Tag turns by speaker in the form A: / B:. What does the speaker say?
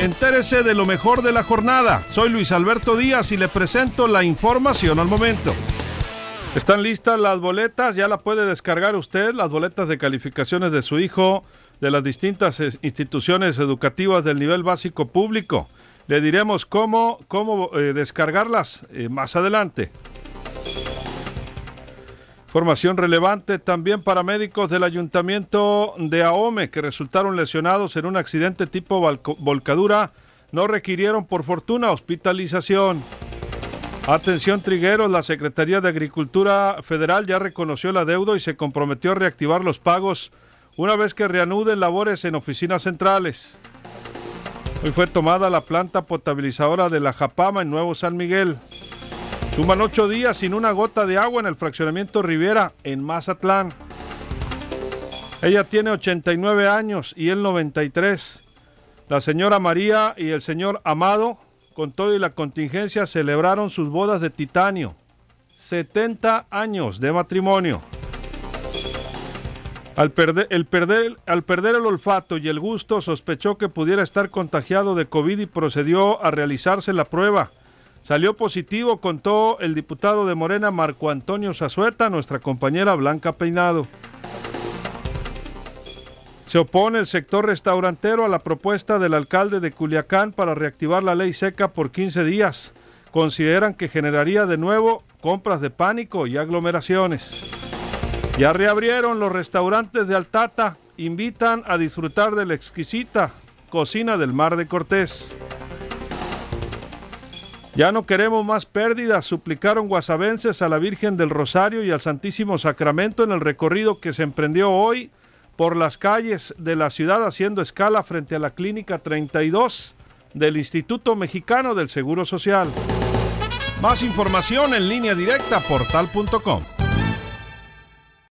A: Entérese de lo mejor de la jornada. Soy Luis Alberto Díaz y le presento la información al momento. Están listas las boletas, ya la puede descargar usted, las boletas de calificaciones de su hijo de las distintas instituciones educativas del nivel básico público. Le diremos cómo, cómo eh, descargarlas eh, más adelante. Formación relevante también para médicos del ayuntamiento de Ahome que resultaron lesionados en un accidente tipo volcadura. No requirieron por fortuna hospitalización. Atención Trigueros, la Secretaría de Agricultura Federal ya reconoció la deuda y se comprometió a reactivar los pagos una vez que reanuden labores en oficinas centrales. Hoy fue tomada la planta potabilizadora de la Japama en Nuevo San Miguel. Suman ocho días sin una gota de agua en el fraccionamiento Riviera en Mazatlán. Ella tiene 89 años y él 93. La señora María y el señor Amado, con todo y la contingencia, celebraron sus bodas de titanio. 70 años de matrimonio. Al perder, el perder, al perder el olfato y el gusto, sospechó que pudiera estar contagiado de COVID y procedió a realizarse la prueba. Salió positivo, contó el diputado de Morena Marco Antonio Zazueta, nuestra compañera Blanca Peinado. Se opone el sector restaurantero a la propuesta del alcalde de Culiacán para reactivar la ley seca por 15 días. Consideran que generaría de nuevo compras de pánico y aglomeraciones. Ya reabrieron los restaurantes de Altata, invitan a disfrutar de la exquisita cocina del Mar de Cortés. Ya no queremos más pérdidas, suplicaron guasavenses a la Virgen del Rosario y al Santísimo Sacramento en el recorrido que se emprendió hoy por las calles de la ciudad haciendo escala frente a la Clínica 32 del Instituto Mexicano del Seguro Social. Más información en línea directa portal.com.